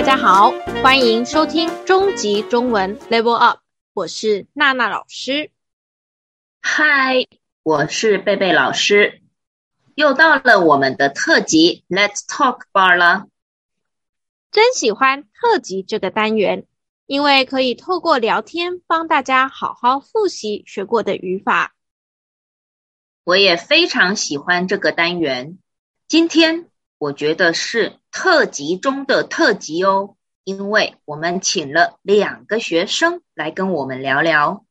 大家好，欢迎收听中级中文 Level Up，我是娜娜老师。嗨，我是贝贝老师。又到了我们的特辑 Let's Talk Bar 了。真喜欢特辑这个单元，因为可以透过聊天帮大家好好复习学过的语法。我也非常喜欢这个单元。今天我觉得是特辑中的特辑哦，因为我们请了两个学生来跟我们聊聊。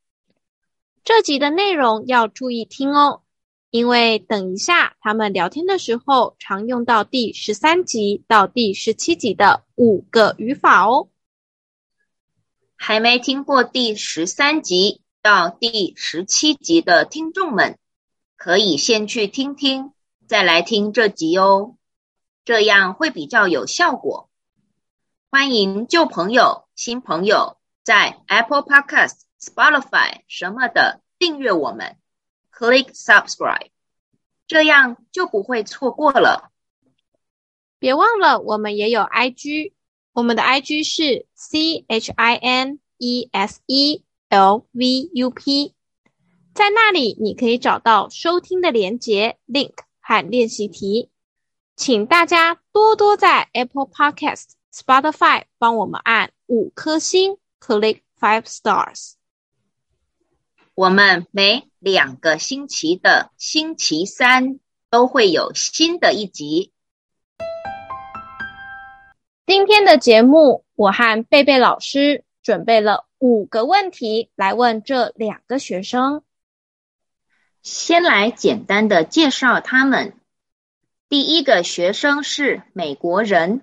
这集的内容要注意听哦，因为等一下他们聊天的时候常用到第十三集到第十七集的五个语法哦。还没听过第十三集到第十七集的听众们，可以先去听听，再来听这集哦，这样会比较有效果。欢迎旧朋友、新朋友在 Apple Podcast。Spotify 什么的订阅我们，Click Subscribe，这样就不会错过了。别忘了，我们也有 IG，我们的 IG 是 C H I N E S E L V U P，在那里你可以找到收听的连接 link 和练习题。请大家多多在 Apple Podcast、Spotify 帮我们按五颗星，Click Five Stars。我们每两个星期的星期三都会有新的一集。今天的节目，我和贝贝老师准备了五个问题来问这两个学生。先来简单的介绍他们。第一个学生是美国人，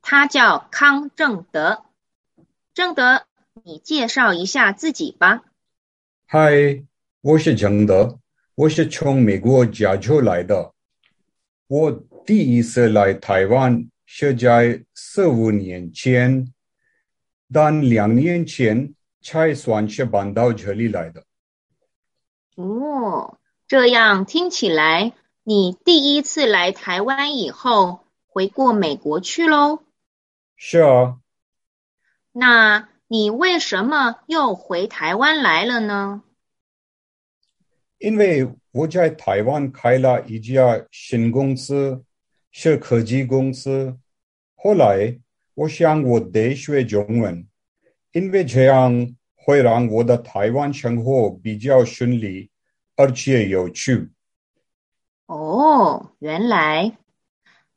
他叫康正德。正德，你介绍一下自己吧。嗨，我是正德，我是从美国加州来的。我第一次来台湾是在四五年前，但两年前才算是搬到这里来的。哦，这样听起来，你第一次来台湾以后，回过美国去喽？是啊。那你为什么又回台湾来了呢？因为我在台湾开了一家新公司，是科技公司。后来我想我得学中文，因为这样会让我的台湾生活比较顺利，而且有趣。哦，原来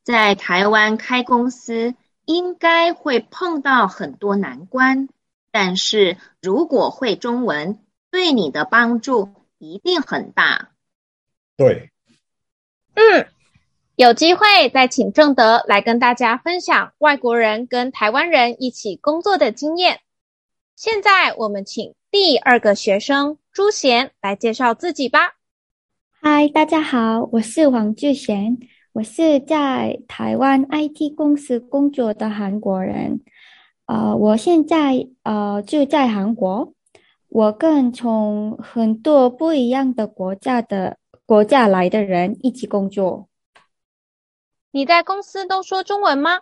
在台湾开公司。应该会碰到很多难关，但是如果会中文，对你的帮助一定很大。对，嗯，有机会再请正德来跟大家分享外国人跟台湾人一起工作的经验。现在我们请第二个学生朱贤来介绍自己吧。嗨，大家好，我是黄志贤。我是在台湾 IT 公司工作的韩国人，呃，我现在呃就在韩国，我跟从很多不一样的国家的国家来的人一起工作。你在公司都说中文吗？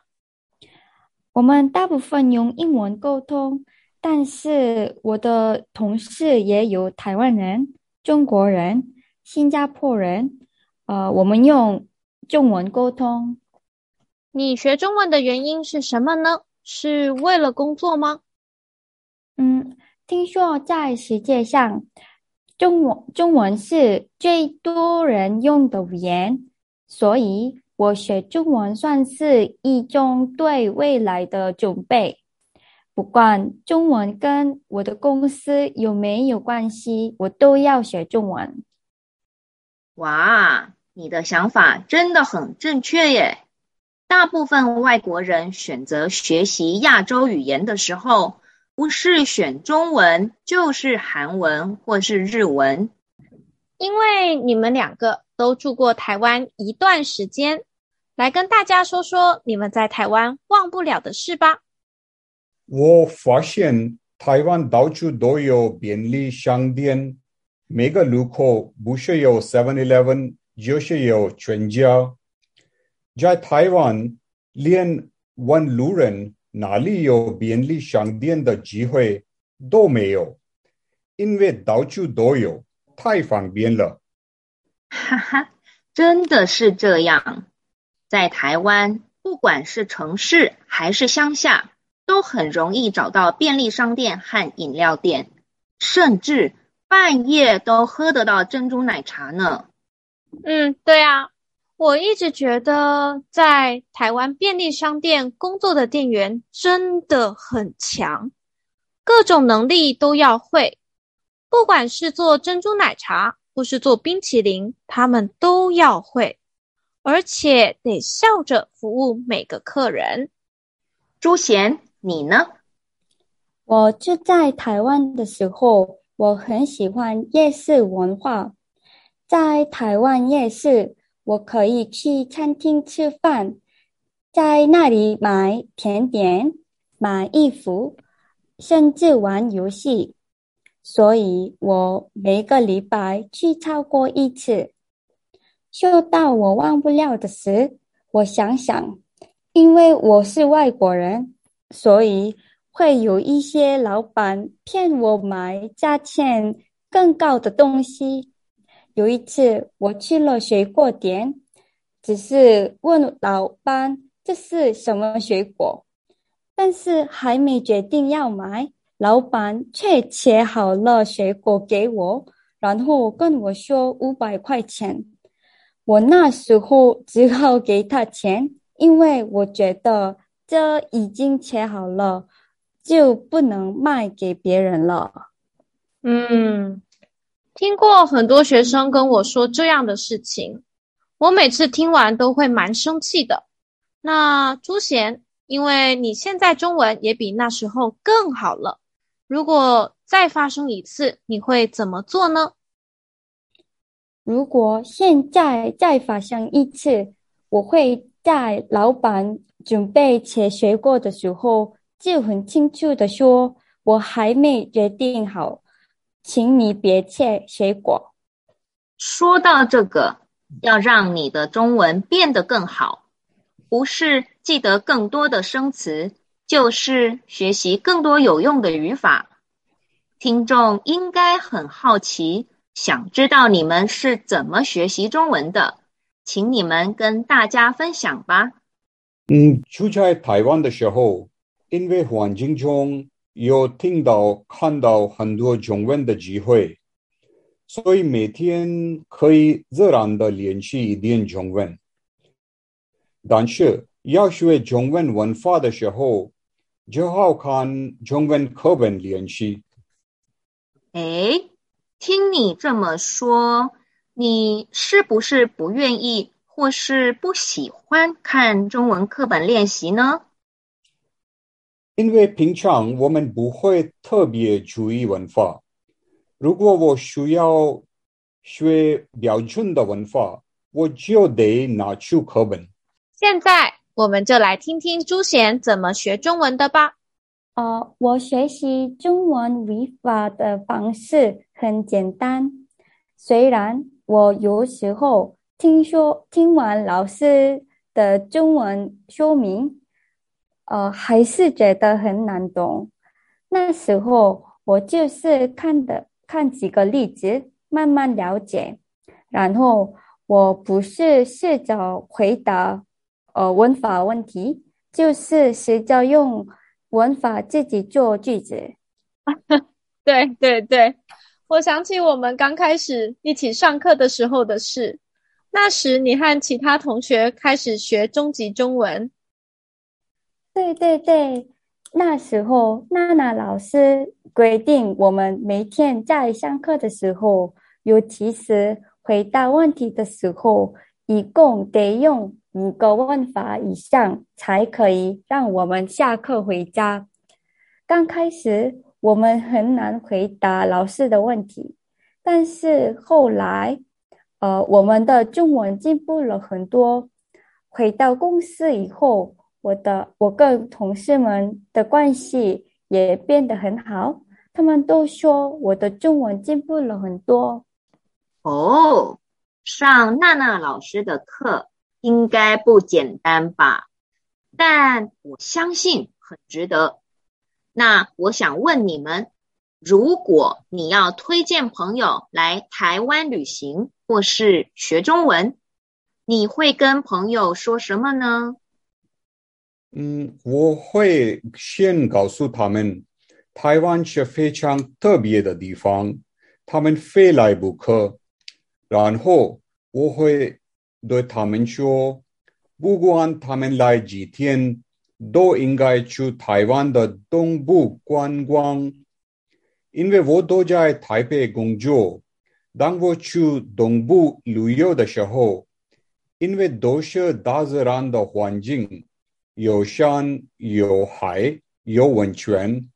我们大部分用英文沟通，但是我的同事也有台湾人、中国人、新加坡人，呃，我们用。中文沟通。你学中文的原因是什么呢？是为了工作吗？嗯，听说在世界上，中文中文是最多人用的语言，所以我学中文算是一种对未来的准备。不管中文跟我的公司有没有关系，我都要学中文。哇！你的想法真的很正确耶！大部分外国人选择学习亚洲语言的时候，不是选中文，就是韩文或是日文。因为你们两个都住过台湾一段时间，来跟大家说说你们在台湾忘不了的事吧。我发现台湾到处都有便利商店，每个路口不是有 Seven Eleven。就是有全家，在台湾连问路人哪里有便利商店的机会都没有，因为到处都有，太方便了。哈哈，真的是这样。在台湾，不管是城市还是乡下，都很容易找到便利商店和饮料店，甚至半夜都喝得到珍珠奶茶呢。嗯，对啊，我一直觉得在台湾便利商店工作的店员真的很强，各种能力都要会，不管是做珍珠奶茶或是做冰淇淋，他们都要会。而且得笑着服务每个客人。朱贤，你呢？我就在台湾的时候，我很喜欢夜市文化。在台湾夜市，我可以去餐厅吃饭，在那里买甜点、买衣服，甚至玩游戏。所以我每个礼拜去超过一次。说到我忘不了的事，我想想，因为我是外国人，所以会有一些老板骗我买价钱更高的东西。有一次我去了水果店，只是问老板这是什么水果，但是还没决定要买，老板却切好了水果给我，然后跟我说五百块钱。我那时候只好给他钱，因为我觉得这已经切好了，就不能卖给别人了。嗯，听过很多学生跟我说这样的事情，我每次听完都会蛮生气的。那朱贤，因为你现在中文也比那时候更好了，如果再发生一次，你会怎么做呢？如果现在再发生一次，我会在老板准备切水果的时候，就很清楚的说：“我还没决定好，请你别切水果。”说到这个，要让你的中文变得更好，不是记得更多的生词，就是学习更多有用的语法。听众应该很好奇。想知道你们是怎么学习中文的，请你们跟大家分享吧。嗯，出差台湾的时候，因为环境中有听到、看到很多中文的机会，所以每天可以自然的练习一点中文。但是要学中文文法的时候，就好看中文课本练习。诶。听你这么说，你是不是不愿意或是不喜欢看中文课本练习呢？因为平常我们不会特别注意文化。如果我需要学标准的文化，我就得拿出课本。现在我们就来听听朱贤怎么学中文的吧。哦，我学习中文语法的方式很简单。虽然我有时候听说听完老师的中文说明，呃，还是觉得很难懂。那时候我就是看的看几个例子，慢慢了解。然后我不是试着回答呃文法问题，就是试着用。文法自己做句子，对对对，我想起我们刚开始一起上课的时候的事。那时你和其他同学开始学中级中文。对对对，那时候娜娜老师规定我们每天在上课的时候，尤其是回答问题的时候，一共得用。五个问法以上才可以让我们下课回家。刚开始我们很难回答老师的问题，但是后来，呃，我们的中文进步了很多。回到公司以后，我的我跟同事们的关系也变得很好，他们都说我的中文进步了很多。哦，上娜娜老师的课。应该不简单吧？但我相信很值得。那我想问你们，如果你要推荐朋友来台湾旅行或是学中文，你会跟朋友说什么呢？嗯，我会先告诉他们，台湾是非常特别的地方，他们非来不可。然后我会对他们说，不管他们来几天，都应该去台湾的东部观光，因为我都在台北工作。当我去东部旅游的时候，因为都是大自然的环境，有山有海有温泉，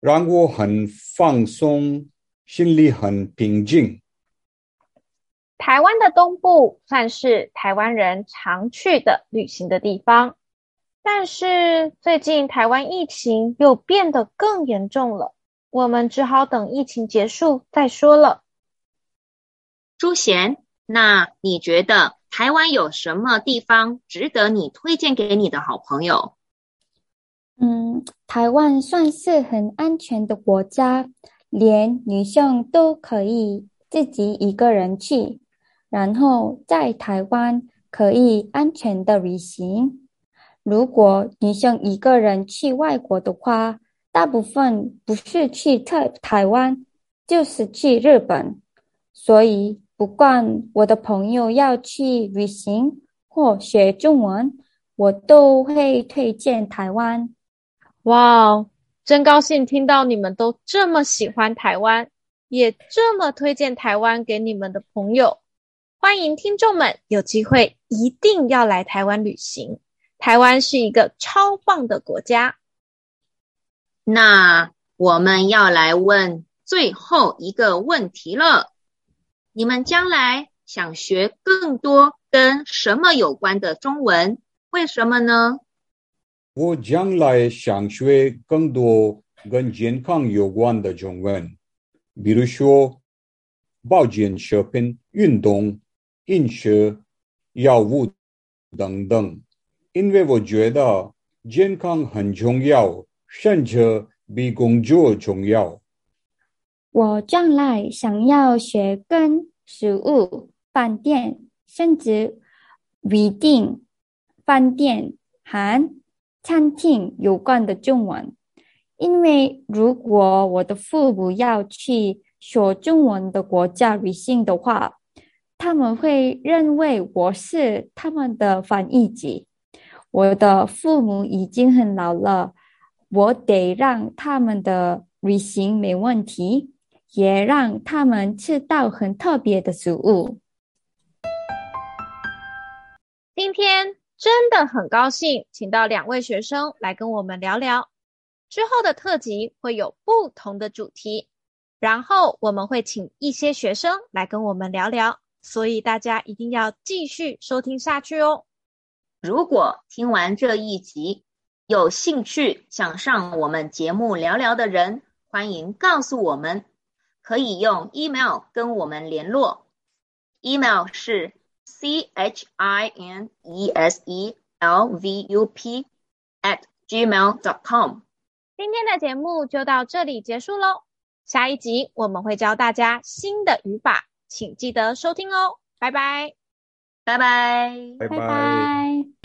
让我很放松，心里很平静。台湾的东部算是台湾人常去的旅行的地方。但是最近台湾疫情又变得更严重了，我们只好等疫情结束再说了。朱贤，那你觉得台湾有什么地方值得你推荐给你的好朋友？嗯，台湾算是很安全的国家，连女生都可以自己一个人去，然后在台湾可以安全的旅行。如果女生一个人去外国的话，大部分不是去台台湾，就是去日本。所以，不管我的朋友要去旅行或学中文，我都会推荐台湾。哇哦，真高兴听到你们都这么喜欢台湾，也这么推荐台湾给你们的朋友。欢迎听众们有机会一定要来台湾旅行。台湾是一个超棒的国家。那我们要来问最后一个问题了：你们将来想学更多跟什么有关的中文？为什么呢？我将来想学更多跟健康有关的中文，比如说保健食品、运动、饮食、药物等等。因为我觉得健康很重要，甚至比工作重要。我将来想要学跟食物、饭店，甚至预订饭店和餐厅有关的中文。因为如果我的父母要去说中文的国家旅行的话，他们会认为我是他们的翻译机。我的父母已经很老了，我得让他们的旅行没问题，也让他们吃到很特别的食物。今天真的很高兴，请到两位学生来跟我们聊聊。之后的特辑会有不同的主题，然后我们会请一些学生来跟我们聊聊，所以大家一定要继续收听下去哦。如果听完这一集有兴趣想上我们节目聊聊的人，欢迎告诉我们，可以用 email 跟我们联络，email 是 c h i n e s e l v u p at gmail dot com。今天的节目就到这里结束喽，下一集我们会教大家新的语法，请记得收听哦，拜拜。拜拜，拜拜。